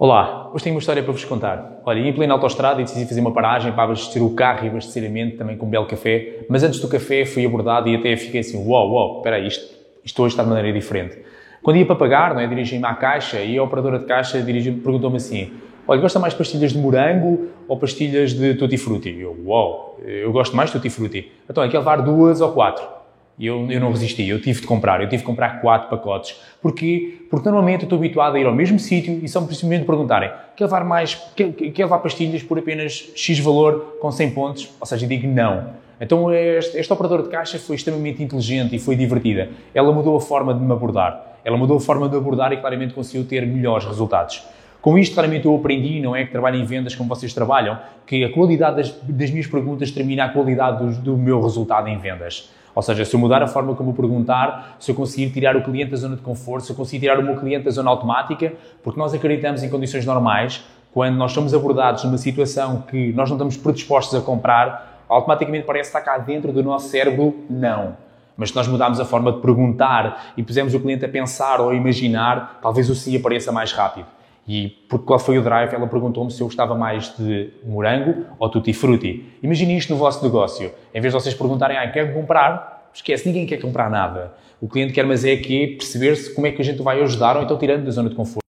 Olá, hoje tenho uma história para vos contar. Olha, em plena autostrada e decidi fazer uma paragem para abastecer o carro e abastecer também com um belo café, mas antes do café fui abordado e até fiquei assim, uau, uau, espera aí, isto, isto hoje está de maneira diferente. Quando ia para pagar, não é, dirigi-me à caixa e a operadora de caixa perguntou-me assim, olha, gosta mais de pastilhas de morango ou pastilhas de tutti frutti? Eu, uau, eu gosto mais de tutti frutti. Então, é que levar duas ou quatro? E eu, eu não resisti, eu tive de comprar, eu tive de comprar quatro pacotes. Porquê? Porque normalmente eu estou habituado a ir ao mesmo sítio e só simplesmente perguntarem quer levar mais, quer, quer levar pastilhas por apenas X valor com 100 pontos? Ou seja, eu digo não. Então esta, esta operadora de caixa foi extremamente inteligente e foi divertida. Ela mudou a forma de me abordar. Ela mudou a forma de abordar e claramente conseguiu ter melhores resultados. Com isto, claramente, eu aprendi, não é que trabalho em vendas como vocês trabalham, que a qualidade das, das minhas perguntas determina a qualidade do, do meu resultado em vendas. Ou seja, se eu mudar a forma como perguntar, se eu conseguir tirar o cliente da zona de conforto, se eu conseguir tirar o meu cliente da zona automática, porque nós acreditamos em condições normais, quando nós somos abordados numa situação que nós não estamos predispostos a comprar, automaticamente parece estar cá dentro do nosso cérebro, não. Mas se nós mudarmos a forma de perguntar e pusermos o cliente a pensar ou a imaginar, talvez o sim apareça mais rápido. E porque qual foi o drive, ela perguntou-me se eu gostava mais de morango ou tutti frutti. Imagine isto no vosso negócio. Em vez de vocês perguntarem, ah, quer comprar? Esquece, ninguém quer comprar nada. O cliente quer, mas é que perceber-se como é que a gente vai ajudar ou então tirando da zona de conforto.